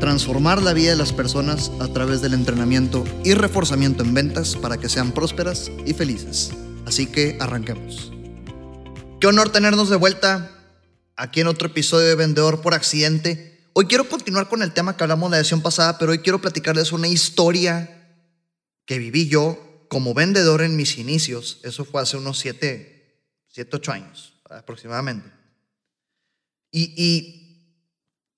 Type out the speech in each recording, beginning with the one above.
Transformar la vida de las personas a través del entrenamiento y reforzamiento en ventas para que sean prósperas y felices. Así que arranquemos. Qué honor tenernos de vuelta aquí en otro episodio de Vendedor por Accidente. Hoy quiero continuar con el tema que hablamos la edición pasada, pero hoy quiero platicarles una historia que viví yo como vendedor en mis inicios. Eso fue hace unos 7, 7, 8 años aproximadamente. Y,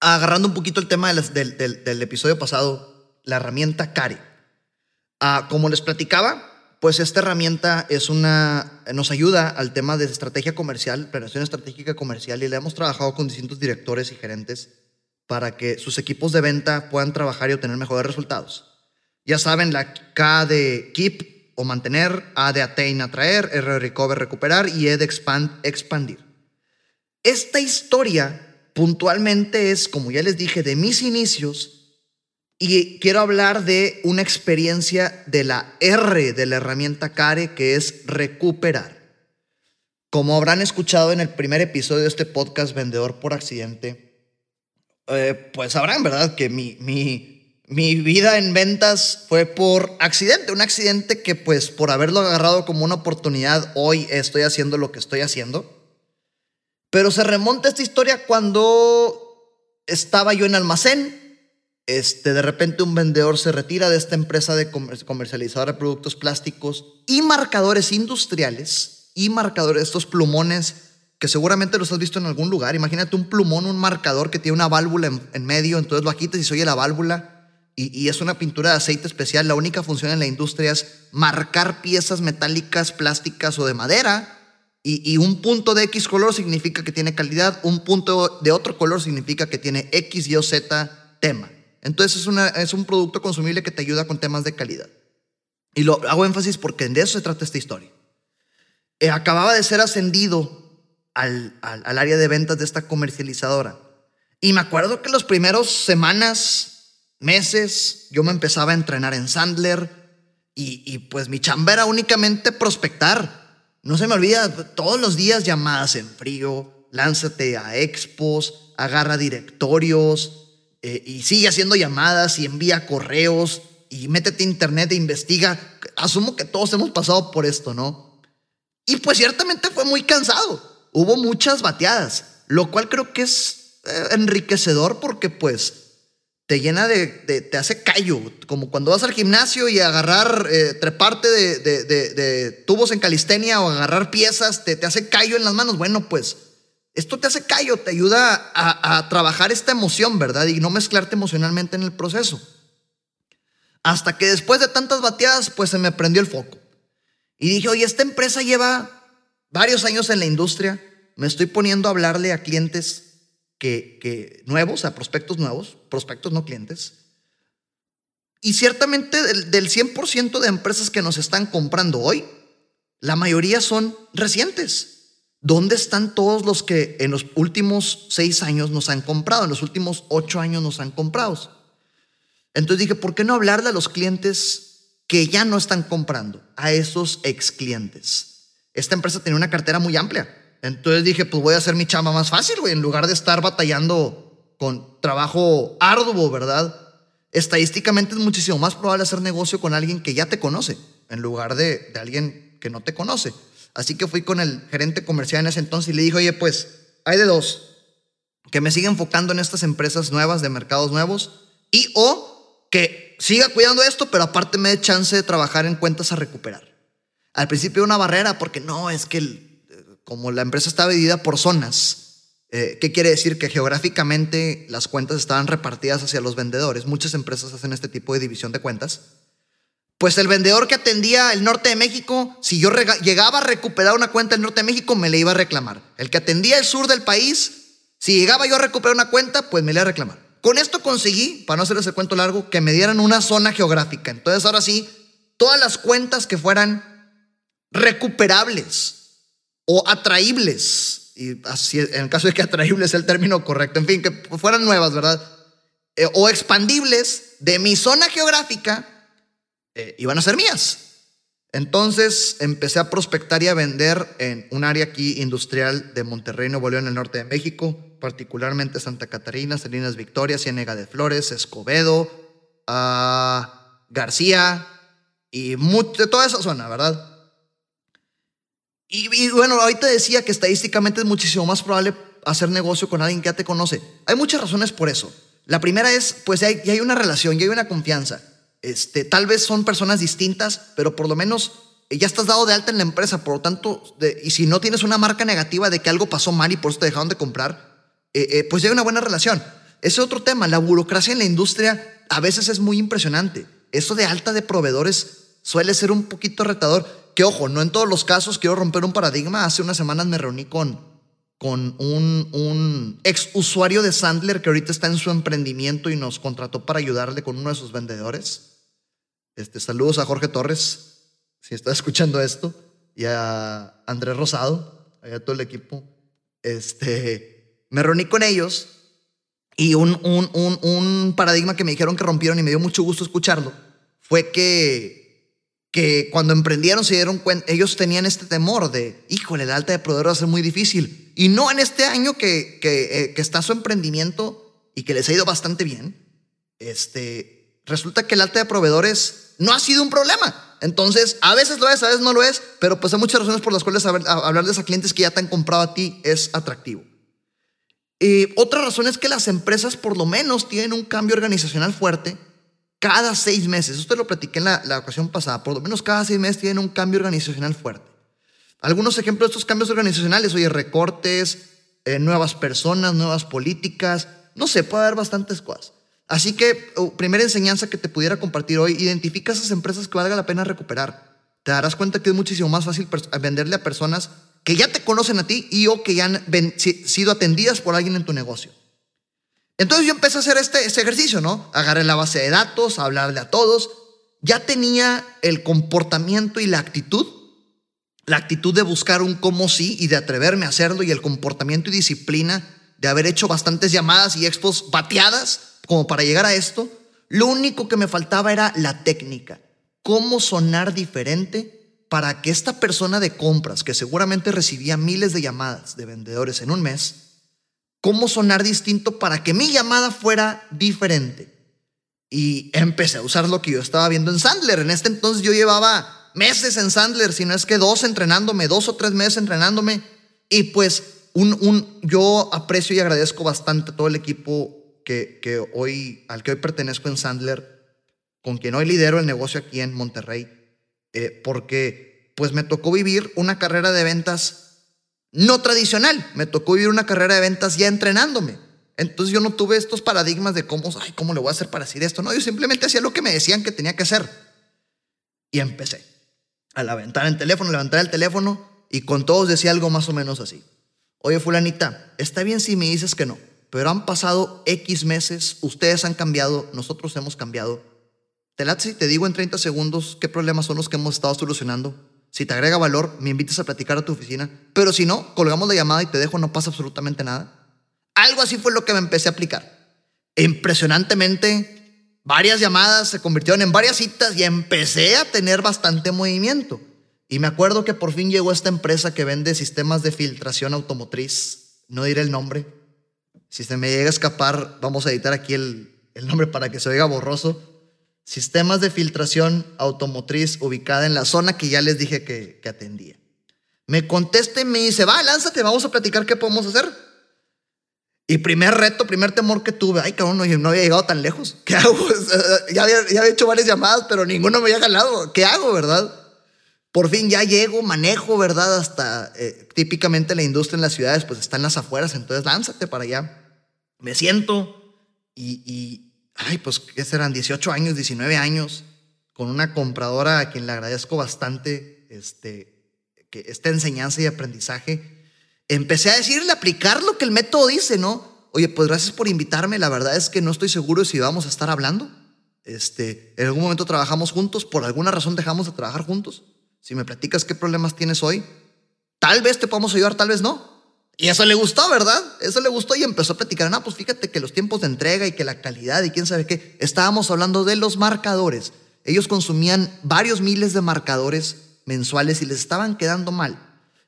agarrando un poquito el tema del, episodio pasado, la herramienta CARE. Ah, como les platicaba, pues esta herramienta es una, nos ayuda al tema de estrategia comercial, planeación estratégica comercial, y le hemos trabajado con distintos directores y gerentes para que sus equipos de venta puedan trabajar y obtener mejores resultados. Ya saben, la K de Keep o mantener, A de attain, atraer, R de recover, recuperar y E de expand, expandir. Esta historia puntualmente es, como ya les dije, de mis inicios y quiero hablar de una experiencia de la R de la herramienta CARE que es recuperar. Como habrán escuchado en el primer episodio de este podcast Vendedor por Accidente, eh, pues sabrán, ¿verdad? Que mi, mi, mi vida en ventas fue por accidente, un accidente que pues por haberlo agarrado como una oportunidad, hoy estoy haciendo lo que estoy haciendo. Pero se remonta esta historia cuando estaba yo en almacén. Este, de repente un vendedor se retira de esta empresa de comercializadora de productos plásticos y marcadores industriales y marcadores, estos plumones que seguramente los has visto en algún lugar. Imagínate un plumón, un marcador que tiene una válvula en, medio, entonces lo agitas y se oye la válvula y, es una pintura de aceite especial. La única función en la industria es marcar piezas metálicas, plásticas o de madera. Y, un punto de X color significa que tiene calidad, un punto de otro color significa que tiene X, Y o Z tema. Entonces es, una, es un producto consumible que te ayuda con temas de calidad. Y lo hago énfasis porque de eso se trata esta historia. Eh, acababa de ser ascendido al, al, área de ventas de esta comercializadora. Y me acuerdo que las primeras semanas meses yo me empezaba a entrenar en Sandler y, pues mi chamba era únicamente prospectar. No se me olvida, todos los días llamadas en frío, lánzate a expos, agarra directorios eh, y sigue haciendo llamadas y envía correos y métete a internet e investiga. Asumo que todos hemos pasado por esto, ¿no? Y pues ciertamente fue muy cansado. Hubo muchas bateadas, lo cual creo que es eh, enriquecedor porque pues te llena de, te hace callo, como cuando vas al gimnasio y agarrar, eh, treparte de, de, tubos en calistenia o agarrar piezas, te, te hace callo en las manos. Bueno, pues esto te hace callo, te ayuda a, a trabajar esta emoción, ¿verdad? Y no mezclarte emocionalmente en el proceso. Hasta que después de tantas bateadas, pues se me prendió el foco. Y dije, oye, esta empresa lleva varios años en la industria, me estoy poniendo a hablarle a clientes que, nuevos, a prospectos nuevos, prospectos no clientes. Y ciertamente del, del 100% de empresas que nos están comprando hoy, la mayoría son recientes. ¿Dónde están todos los que en los últimos seis años nos han comprado, en los últimos ocho años nos han comprado? Entonces dije, ¿por qué no hablarle a los clientes que ya no están comprando, a esos ex clientes? Esta empresa tenía una cartera muy amplia. Entonces dije, pues voy a hacer mi chamba más fácil, güey, en lugar de estar batallando con trabajo arduo, ¿verdad? Estadísticamente es muchísimo más probable hacer negocio con alguien que ya te conoce, en lugar de, de alguien que no te conoce. Así que fui con el gerente comercial en ese entonces y le dije, oye, pues hay de dos, que me siga enfocando en estas empresas nuevas, de mercados nuevos, y o que siga cuidando esto, pero aparte me dé chance de trabajar en cuentas a recuperar. Al principio una barrera porque no, es que el, como la empresa está dividida por zonas, eh, ¿qué quiere decir? Que geográficamente las cuentas estaban repartidas hacia los vendedores. Muchas empresas hacen este tipo de división de cuentas. Pues el vendedor que atendía el norte de México, si yo llegaba a recuperar una cuenta del norte de México, me le iba a reclamar. El que atendía el sur del país, si llegaba yo a recuperar una cuenta, pues me le iba a reclamar. Con esto conseguí, para no hacerles el cuento largo, que me dieran una zona geográfica. Entonces ahora sí, todas las cuentas que fueran recuperables o atraíbles. Y así, en el caso de que atraíble es el término correcto, en fin, que fueran nuevas, ¿verdad? Eh, o expandibles de mi zona geográfica, eh, iban a ser mías. Entonces empecé a prospectar y a vender en un área aquí industrial de Monterrey, Nuevo León, en el norte de México, particularmente Santa Catarina, Salinas Victoria, Ciénega de Flores, Escobedo, ah, García y de toda esa zona, ¿verdad? Y, y, bueno, ahorita decía que estadísticamente es muchísimo más probable hacer negocio con alguien que ya te conoce. Hay muchas razones por eso. La primera es, pues ya hay, hay una relación, ya hay una confianza. Este, tal vez son personas distintas, pero por lo menos ya estás dado de alta en la empresa, por lo tanto, y si no tienes una marca negativa de que algo pasó mal y por eso te dejaron de comprar, eh, eh, pues ya hay una buena relación. Ese es otro tema, la burocracia en la industria a veces es muy impresionante. Eso de alta de proveedores suele ser un poquito retador. Que ojo, no en todos los casos quiero romper un paradigma. Hace unas semanas me reuní con, con un, un ex usuario de Sandler que ahorita está en su emprendimiento y nos contrató para ayudarle con uno de sus vendedores. Este, saludos a Jorge Torres, si está escuchando esto, y a Andrés Rosado, a todo el equipo. Este, me reuní con ellos y un, un, un, un paradigma que me dijeron que rompieron y me dio mucho gusto escucharlo fue que, que cuando emprendieron se dieron ellos tenían este temor de, híjole, la alta de proveedor va a ser muy difícil. Y no en este año que, eh, que está su emprendimiento y que les ha ido bastante bien, este, resulta que el alta de proveedores no ha sido un problema. Entonces, a veces lo es, a veces no lo es, pero pues hay muchas razones por las cuales hablarles a clientes que ya te han comprado a ti es atractivo. Y otra razón es que las empresas por lo menos tienen un cambio organizacional fuerte cada seis meses. Esto lo platiqué en la, ocasión pasada. Por lo menos cada seis meses tienen un cambio organizacional fuerte. Algunos ejemplos de estos cambios organizacionales, oye, recortes, eh, nuevas personas, nuevas políticas, no sé, puede haber bastantes cosas. Así que, uh, primera enseñanza que te pudiera compartir hoy, identifica esas empresas que valga la pena recuperar. Te darás cuenta que es muchísimo más fácil venderle a personas que ya te conocen a ti y o que ya han sido atendidas por alguien en tu negocio. Entonces yo empecé a hacer este, este ejercicio, ¿no? Agarré la base de datos, hablarle a todos. Ya tenía el comportamiento y la actitud, la actitud de buscar un cómo sí y de atreverme a hacerlo y el comportamiento y disciplina de haber hecho bastantes llamadas y expos bateadas como para llegar a esto, lo único que me faltaba era la técnica. Cómo sonar diferente para que esta persona de compras, que seguramente recibía miles de llamadas de vendedores en un mes, cómo sonar distinto para que mi llamada fuera diferente. Y empecé a usar lo que yo estaba viendo en Sandler. En este entonces yo llevaba meses en Sandler, si no es que dos entrenándome, dos o tres meses entrenándome. Y pues un, un, yo aprecio y agradezco bastante a todo el equipo que, hoy, al que hoy pertenezco en Sandler, con quien hoy lidero el negocio aquí en Monterrey, eh, porque pues me tocó vivir una carrera de ventas no tradicional, me tocó vivir una carrera de ventas ya entrenándome. Entonces yo no tuve estos paradigmas de cómo, ay, ¿cómo le voy a hacer para decir esto? No, yo simplemente hacía lo que me decían que tenía que hacer. Y empecé a levantar el teléfono, levantar el teléfono y con todos decía algo más o menos así. Oye, fulanita, está bien si me dices que no pero han pasado X meses, ustedes han cambiado, nosotros hemos cambiado. Te late si te digo en 30 segundos qué problemas son los que hemos estado solucionando. Si te agrega valor, me invitas a platicar a tu oficina. Pero si no, colgamos la llamada y te dejo, no pasa absolutamente nada. Algo así fue lo que me empecé a aplicar. Impresionantemente, varias llamadas se convirtieron en varias citas y empecé a tener bastante movimiento. Y me acuerdo que por fin llegó esta empresa que vende sistemas de filtración automotriz. No diré el nombre, si se me llega a escapar, vamos a editar aquí el, nombre para que se oiga borroso. Sistemas de filtración automotriz ubicada en la zona que ya les dije que, atendía. Me contesta y me dice, va, lánzate, vamos a platicar qué podemos hacer. Y primer reto, primer temor que tuve, ay cabrón, no, había llegado tan lejos. ¿Qué hago? ya, había, hecho varias llamadas, pero ninguno me había jalado. ¿Qué hago, verdad? Por fin ya llego, manejo, ¿verdad? Hasta eh, típicamente la industria en las ciudades pues está en las afueras, entonces lánzate para allá. Me siento y ay, pues, ¿qué serán? 18 años, 19 años, con una compradora a quien le agradezco bastante este, que esta enseñanza y aprendizaje. Empecé a decirle, aplicar lo que el método dice, ¿no? Oye, pues gracias por invitarme, la verdad es que no estoy seguro si vamos a estar hablando. Este, en algún momento trabajamos juntos, por alguna razón dejamos de trabajar juntos Si me platicas qué problemas tienes hoy, tal vez te podamos ayudar, tal vez no. Y eso le gustó, ¿verdad? Eso le gustó y empezó a platicar. No, pues fíjate que los tiempos de entrega y que la calidad y quién sabe qué. Estábamos hablando de los marcadores. Ellos consumían varios miles de marcadores mensuales y les estaban quedando mal.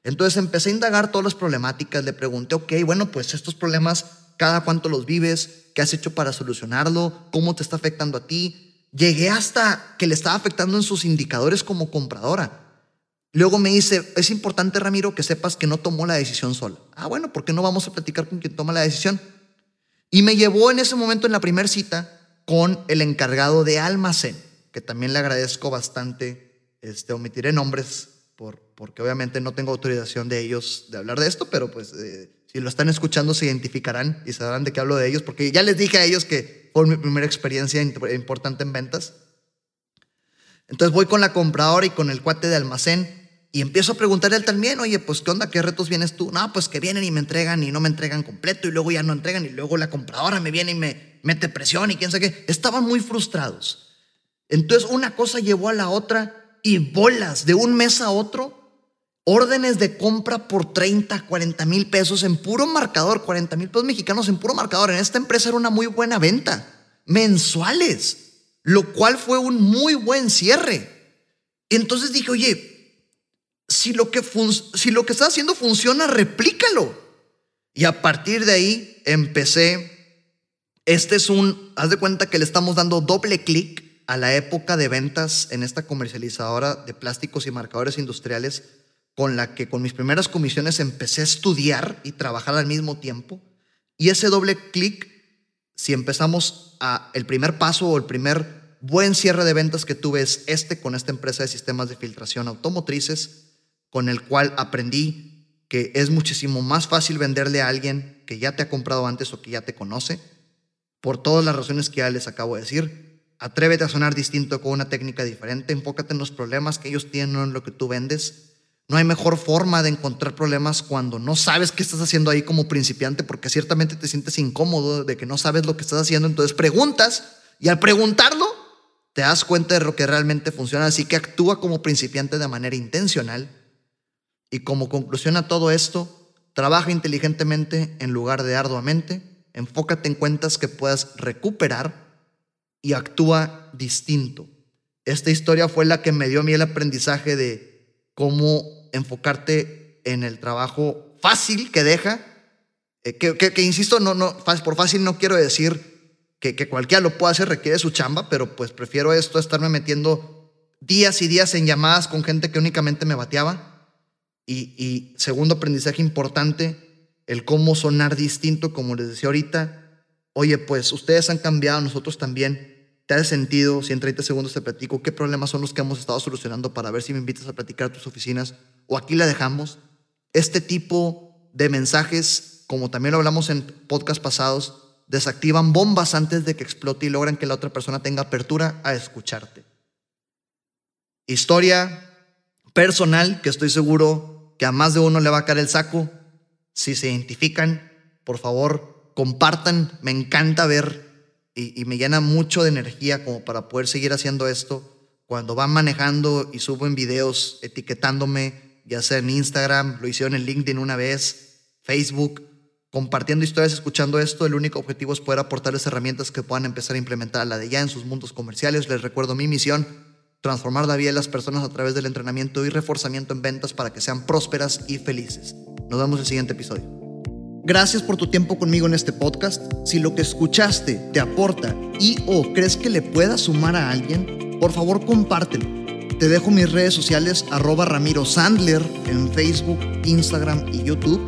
Entonces empecé a indagar todas las problemáticas. Le pregunté, ok, bueno, pues estos problemas, ¿cada cuánto los vives? ¿Qué has hecho para solucionarlo? ¿Cómo te está afectando a ti? Llegué hasta que le estaba afectando en sus indicadores como compradora. Luego me dice, es importante, Ramiro, que sepas que no tomó la decisión sola. Ah, bueno, ¿por qué no vamos a platicar con quien toma la decisión? Y me llevó en ese momento en la primera cita con el encargado de almacén, que también le agradezco bastante. Este, omitiré nombres por, porque obviamente no tengo autorización de ellos de hablar de esto, pero pues eh, si lo están escuchando se identificarán y sabrán de qué hablo de ellos, porque ya les dije a ellos que fue mi primera experiencia importante en ventas. Entonces voy con la compradora y con el cuate de almacén y empiezo a preguntarle él también, oye, pues ¿qué onda? ¿Qué retos vienes tú? No, pues que vienen y me entregan y no me entregan completo y luego ya no entregan y luego la compradora me viene y me mete presión y quién sabe qué. Estaban muy frustrados. Entonces una cosa llevó a la otra y bolas de un mes a otro, órdenes de compra por 30, 40 mil pesos en puro marcador, 40 mil pesos mexicanos en puro marcador. En esta empresa era una muy buena venta, mensuales, lo cual fue un muy buen cierre. Entonces dije, oye, si lo que, si lo que estás haciendo funciona, replícalo. Y a partir de ahí empecé, este es un, haz de cuenta que le estamos dando doble clic a la época de ventas en esta comercializadora de plásticos y marcadores industriales con la que con mis primeras comisiones empecé a estudiar y trabajar al mismo tiempo. Y ese doble clic, si empezamos a el primer paso o el primer buen cierre de ventas que tuve es este con esta empresa de sistemas de filtración automotrices, con el cual aprendí que es muchísimo más fácil venderle a alguien que ya te ha comprado antes o que ya te conoce, por todas las razones que ya les acabo de decir. Atrévete a sonar distinto con una técnica diferente, enfócate en los problemas que ellos tienen, no en lo que tú vendes. No hay mejor forma de encontrar problemas cuando no sabes qué estás haciendo ahí como principiante, porque ciertamente te sientes incómodo de que no sabes lo que estás haciendo, entonces preguntas y al preguntarlo te das cuenta de lo que realmente funciona, así que actúa como principiante de manera intencional y como conclusión a todo esto, trabaja inteligentemente en lugar de arduamente, enfócate en cuentas que puedas recuperar y actúa distinto. Esta historia fue la que me dio a mí el aprendizaje de cómo enfocarte en el trabajo fácil que deja, eh, que, insisto, no, no, por fácil no quiero decir que, cualquiera lo pueda hacer, requiere su chamba, pero pues prefiero esto estarme metiendo días y días en llamadas con gente que únicamente me bateaba y, segundo aprendizaje importante, el cómo sonar distinto, como les decía ahorita. Oye, pues ustedes han cambiado, nosotros también. ¿Te hace sentido? Si en 30 segundos te platico qué problemas son los que hemos estado solucionando para ver si me invitas a platicar a tus oficinas o aquí la dejamos. Este tipo de mensajes, como también lo hablamos en podcast pasados, desactivan bombas antes de que explote y logran que la otra persona tenga apertura a escucharte. Historia personal que estoy seguro que a más de uno le va a caer el saco. Si se identifican, por favor, compartan. Me encanta ver y, me llena mucho de energía como para poder seguir haciendo esto. Cuando van manejando y suben videos etiquetándome, ya sea en Instagram, lo hicieron en LinkedIn una vez, Facebook, compartiendo historias, escuchando esto, el único objetivo es poder aportarles herramientas que puedan empezar a implementar la de ya en sus mundos comerciales. Les recuerdo mi misión, transformar la vida de las personas a través del entrenamiento y reforzamiento en ventas para que sean prósperas y felices. Nos vemos en el siguiente episodio. Gracias por tu tiempo conmigo en este podcast. Si lo que escuchaste te aporta y o crees que le pueda sumar a alguien, por favor compártelo. Te dejo mis redes sociales arroba Ramiro Sandler en Facebook, Instagram y YouTube.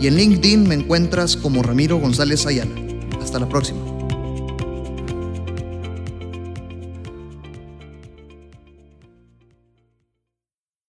Y en LinkedIn me encuentras como Ramiro González Ayala. Hasta la próxima.